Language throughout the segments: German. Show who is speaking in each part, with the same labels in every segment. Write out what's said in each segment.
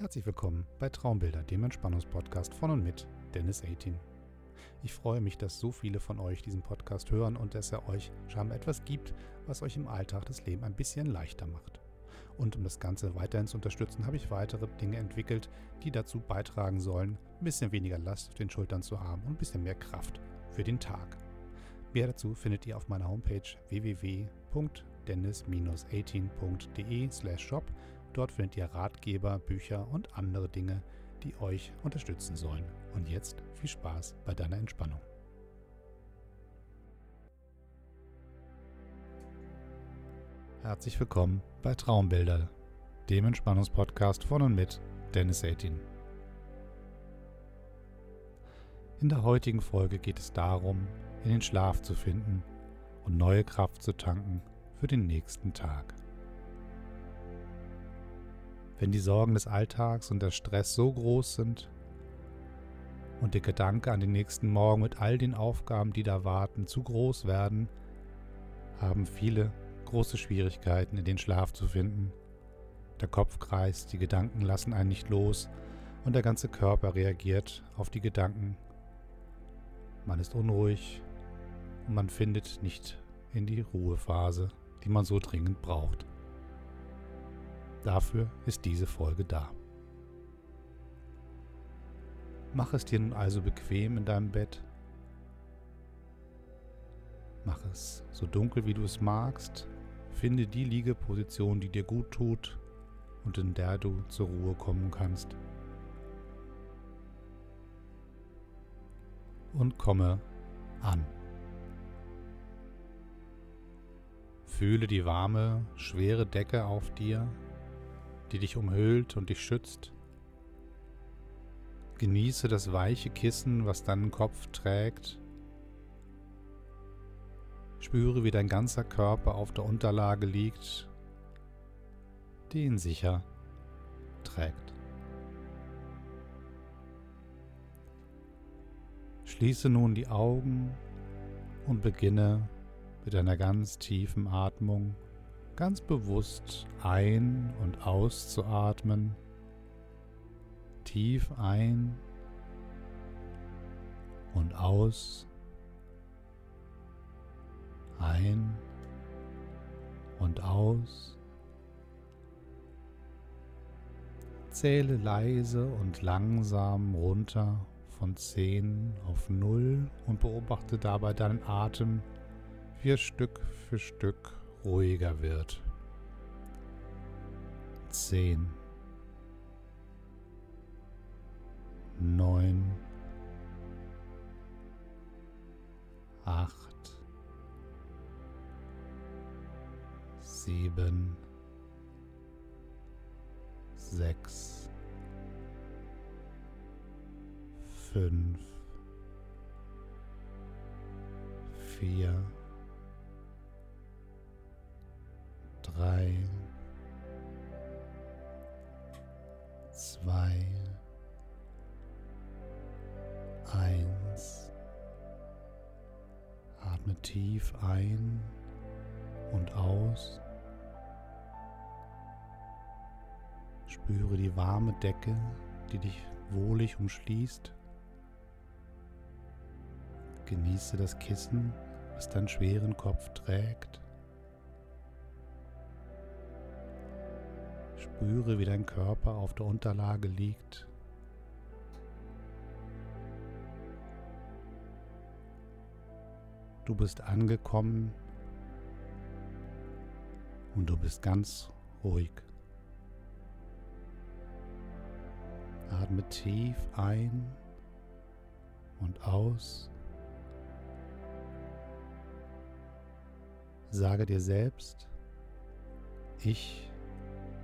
Speaker 1: Herzlich willkommen bei Traumbilder, dem Entspannungspodcast von und mit Dennis 18. Ich freue mich, dass so viele von euch diesen Podcast hören und dass er euch scheinbar etwas gibt, was euch im Alltag das Leben ein bisschen leichter macht. Und um das Ganze weiterhin zu unterstützen, habe ich weitere Dinge entwickelt, die dazu beitragen sollen, ein bisschen weniger Last auf den Schultern zu haben und ein bisschen mehr Kraft für den Tag. Mehr dazu findet ihr auf meiner Homepage www.dennis-18.de/shop. Dort findet ihr Ratgeber, Bücher und andere Dinge, die euch unterstützen sollen. Und jetzt viel Spaß bei deiner Entspannung. Herzlich willkommen bei Traumbilder, dem Entspannungspodcast von und mit Dennis 18. In der heutigen Folge geht es darum, in den Schlaf zu finden und neue Kraft zu tanken für den nächsten Tag. Wenn die Sorgen des Alltags und der Stress so groß sind und der Gedanke an den nächsten Morgen mit all den Aufgaben, die da warten, zu groß werden, haben viele große Schwierigkeiten, in den Schlaf zu finden. Der Kopf kreist, die Gedanken lassen einen nicht los und der ganze Körper reagiert auf die Gedanken. Man ist unruhig und man findet nicht in die Ruhephase, die man so dringend braucht. Dafür ist diese Folge da. Mach es dir nun also bequem in deinem Bett. Mach es so dunkel wie du es magst. Finde die Liegeposition, die dir gut tut und in der du zur Ruhe kommen kannst. Und komme an. Fühle die warme, schwere Decke auf dir die dich umhüllt und dich schützt. Genieße das weiche Kissen, was deinen Kopf trägt. Spüre, wie dein ganzer Körper auf der Unterlage liegt, die ihn sicher trägt. Schließe nun die Augen und beginne mit einer ganz tiefen Atmung ganz bewusst ein- und auszuatmen. Tief ein und aus. Ein und aus. Zähle leise und langsam runter von 10 auf 0 und beobachte dabei deinen Atem, wie er Stück für Stück ruhiger wird. Zehn, neun, acht, sieben, sechs, fünf, vier, drei, zwei, eins. Atme tief ein und aus. Spüre die warme Decke, die dich wohlig umschließt. Genieße das Kissen, das deinen schweren Kopf trägt. Spüre, wie dein Körper auf der Unterlage liegt. Du bist angekommen und du bist ganz ruhig. Atme tief ein und aus. Sage dir selbst, ich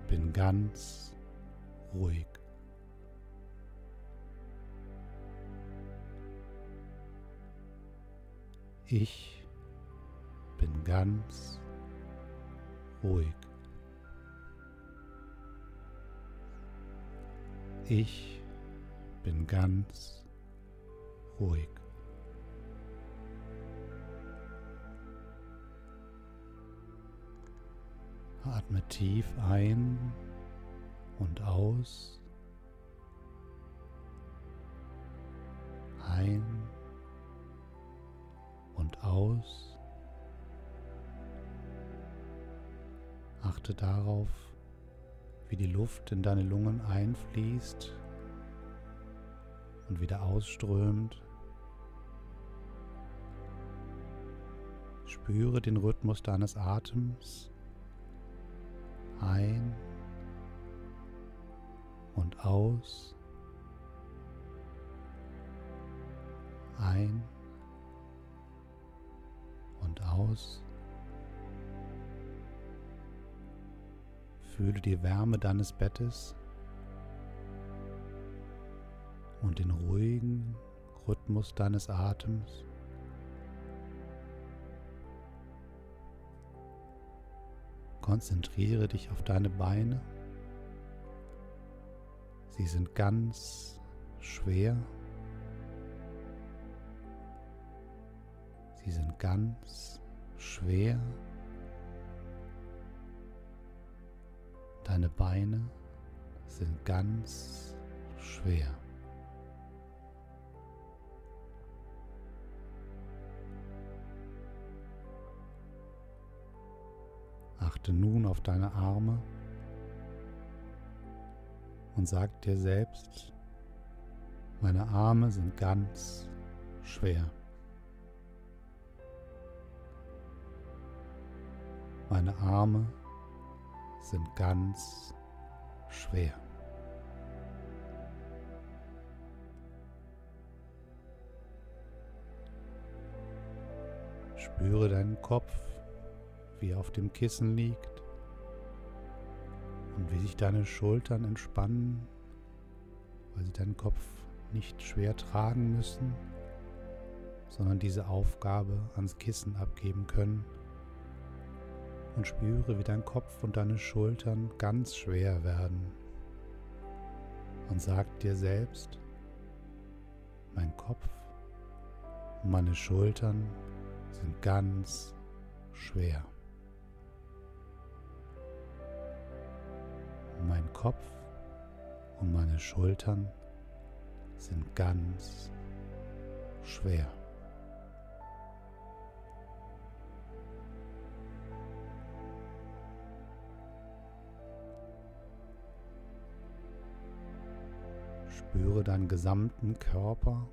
Speaker 1: bin ganz ruhig. Ich bin ganz ruhig. Ich bin ganz ruhig. Atme tief ein und aus. Ein und aus. Achte darauf, wie die Luft in deine Lungen einfließt und wieder ausströmt. Spüre den Rhythmus deines Atems ein und aus. Ein und aus. Fühle die Wärme deines Bettes und den ruhigen Rhythmus deines Atems. Konzentriere dich auf deine Beine. Sie sind ganz schwer. Sie sind ganz schwer. Deine Beine sind ganz schwer. Achte nun auf deine Arme und sag dir selbst, meine Arme sind ganz schwer. Meine Arme sind ganz schwer. Spüre deinen Kopf wie er auf dem Kissen liegt und wie sich deine Schultern entspannen, weil sie deinen Kopf nicht schwer tragen müssen, sondern diese Aufgabe ans Kissen abgeben können. Und spüre, wie dein Kopf und deine Schultern ganz schwer werden. Und sag dir selbst, mein Kopf und meine Schultern sind ganz schwer. Mein Kopf und meine Schultern sind ganz schwer. Spüre deinen gesamten Körper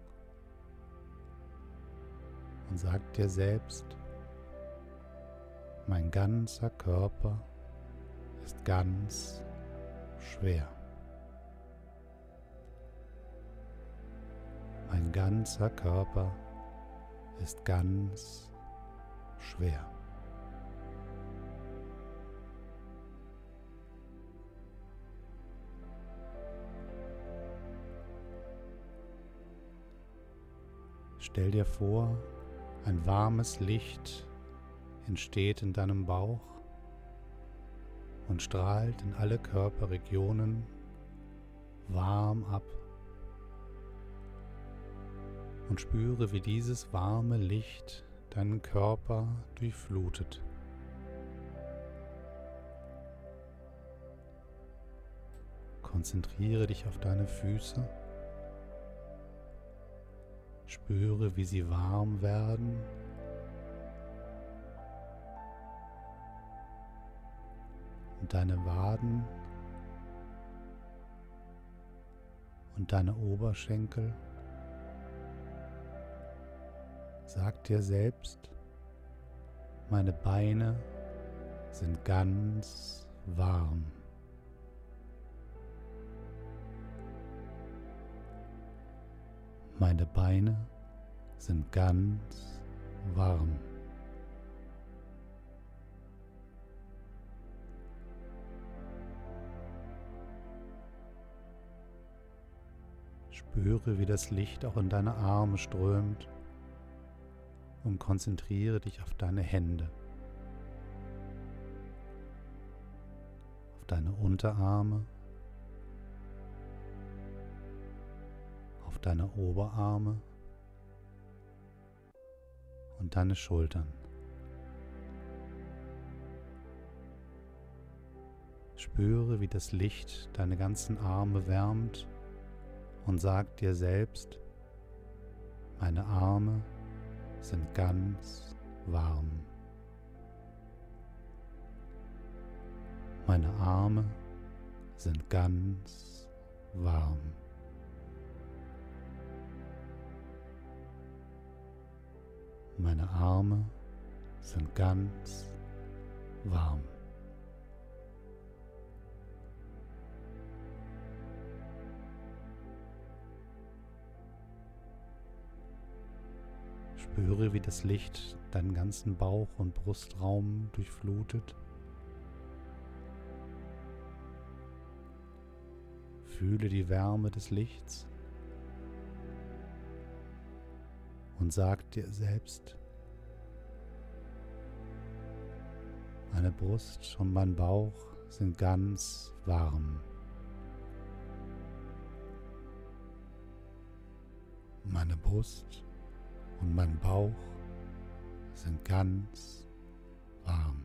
Speaker 1: und sag dir selbst, mein ganzer Körper ist ganz schwer. Mein ganzer Körper ist ganz schwer. Stell dir vor, ein warmes Licht entsteht in deinem Bauch und strahlt in alle Körperregionen warm ab. Und spüre, wie dieses warme Licht deinen Körper durchflutet. Konzentriere dich auf deine Füße. Spüre, wie sie warm werden deine Waden und deine Oberschenkel. Sag dir selbst, meine Beine sind ganz warm. Meine Beine sind ganz warm. Spüre, wie das Licht auch in deine Arme strömt und konzentriere dich auf deine Hände, auf deine Unterarme, auf deine Oberarme und deine Schultern. Spüre, wie das Licht deine ganzen Arme wärmt und sag dir selbst, Meine Arme sind ganz warm. Meine Arme sind ganz warm. Meine Arme sind ganz warm. Spüre, wie das Licht deinen ganzen Bauch und Brustraum durchflutet. Fühle die Wärme des Lichts und sag dir selbst, meine Brust und mein Bauch sind ganz warm. Meine Brust und mein Bauch sind ganz warm.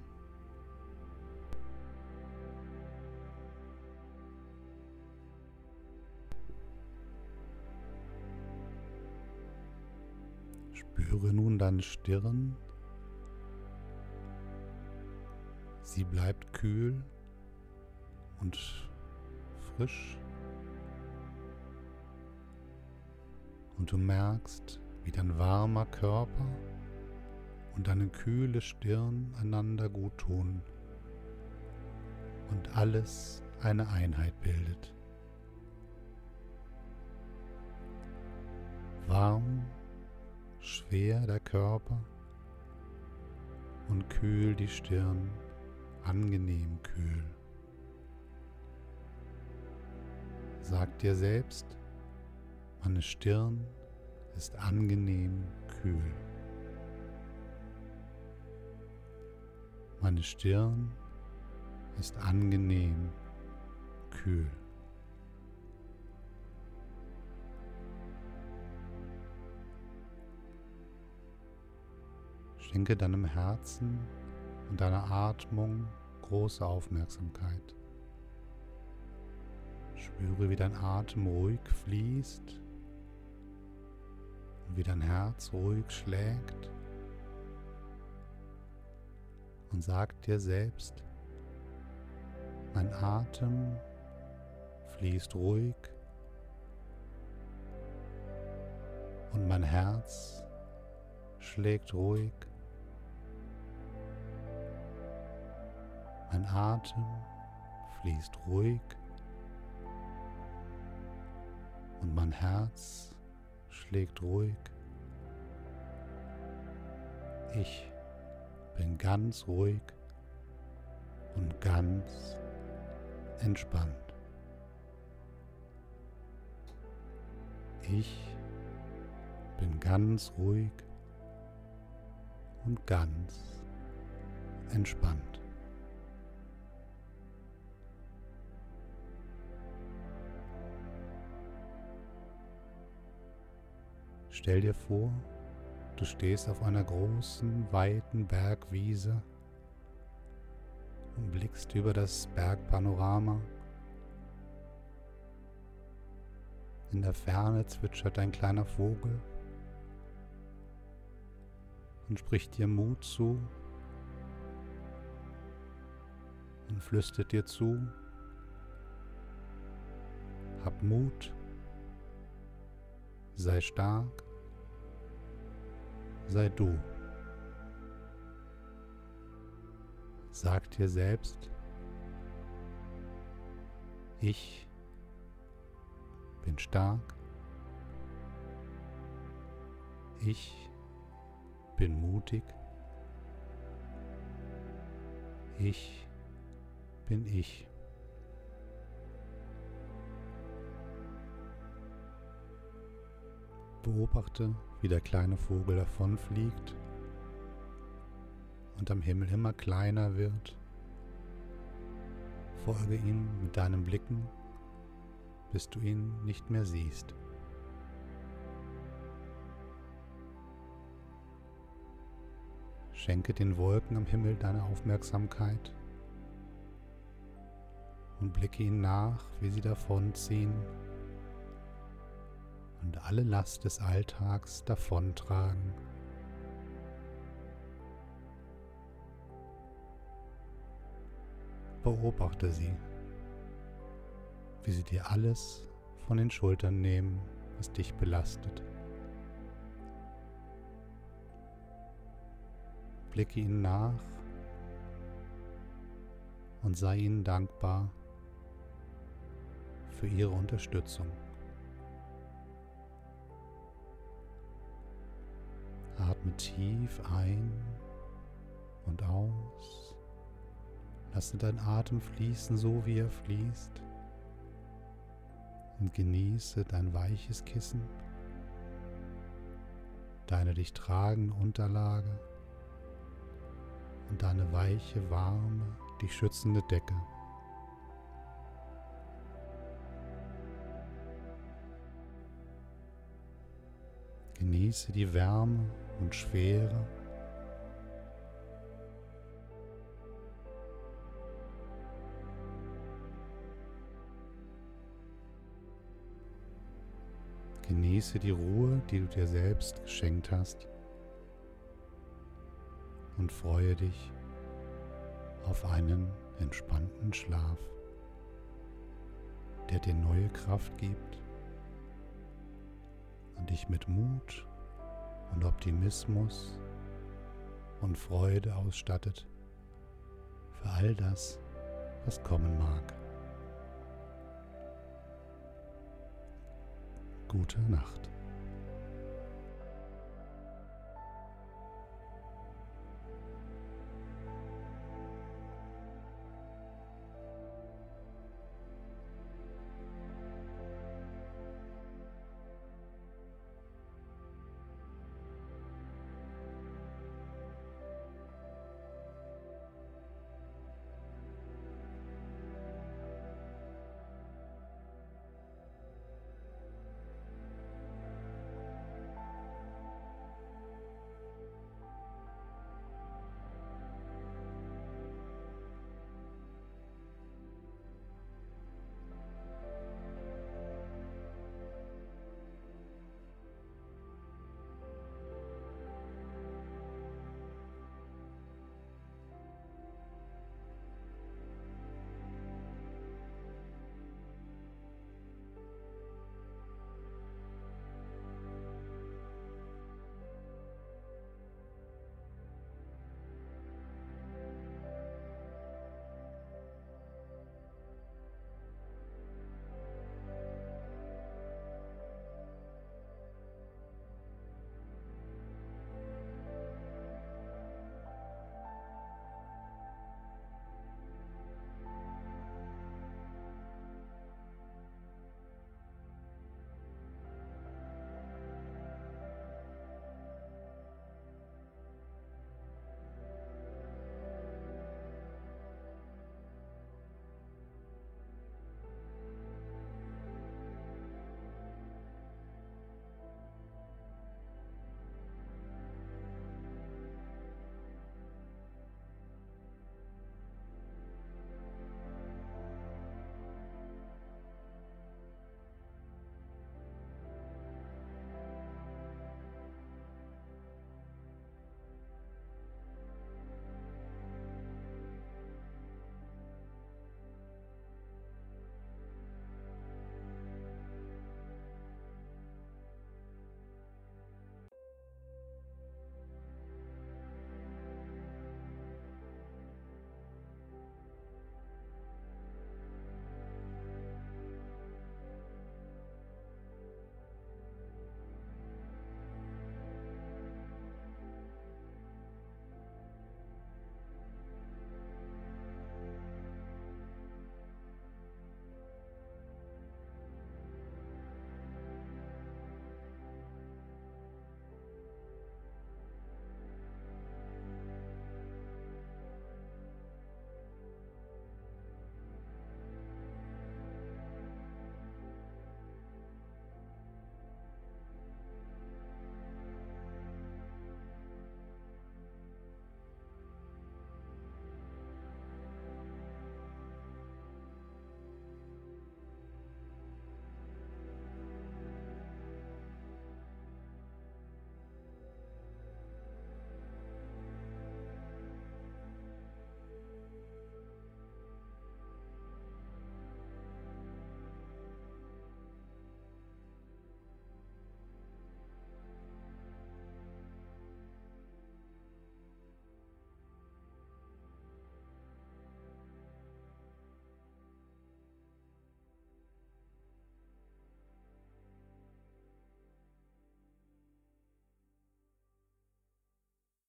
Speaker 1: Spüre nun deine Stirn. Sie bleibt kühl und frisch. Und du merkst, wie dein warmer Körper und deine kühle Stirn einander gut tun und alles eine Einheit bildet. Warm, schwer der Körper und kühl die Stirn, angenehm kühl. Sag dir selbst, meine Stirn ist angenehm kühl. Meine Stirn ist angenehm kühl. Schenke deinem Herzen und deiner Atmung große Aufmerksamkeit. Spüre, wie dein Atem ruhig fließt wie dein Herz ruhig schlägt und sag dir selbst, mein Atem fließt ruhig und mein Herz schlägt ruhig. Mein Atem fließt ruhig und mein Herz schlägt ruhig. Ich bin ganz ruhig und ganz entspannt. Ich bin ganz ruhig und ganz entspannt. Stell dir vor, du stehst auf einer großen, weiten Bergwiese und blickst über das Bergpanorama. In der Ferne zwitschert ein kleiner Vogel und spricht dir Mut zu und flüstert dir zu, hab Mut, sei stark sei du. Sag dir selbst, ich bin stark, ich bin mutig, ich bin ich. Beobachte, wie der kleine Vogel davonfliegt und am Himmel immer kleiner wird. Folge ihm mit deinen Blicken, bis du ihn nicht mehr siehst. Schenke den Wolken am Himmel deine Aufmerksamkeit und blicke ihnen nach, wie sie davonziehen und alle Last des Alltags davontragen. Beobachte sie, wie sie dir alles von den Schultern nehmen, was dich belastet. Blicke ihnen nach und sei ihnen dankbar für ihre Unterstützung. Atme tief ein und aus. Lasse deinen Atem fließen, so wie er fließt. Und genieße dein weiches Kissen, deine dich tragende Unterlage und deine weiche, warme, dich schützende Decke. Genieße die Wärme und Schwere. Genieße die Ruhe, die du dir selbst geschenkt hast und freue dich auf einen entspannten Schlaf, der dir neue Kraft gibt und dich mit Mut und Optimismus und Freude ausstattet für all das, was kommen mag. Gute Nacht.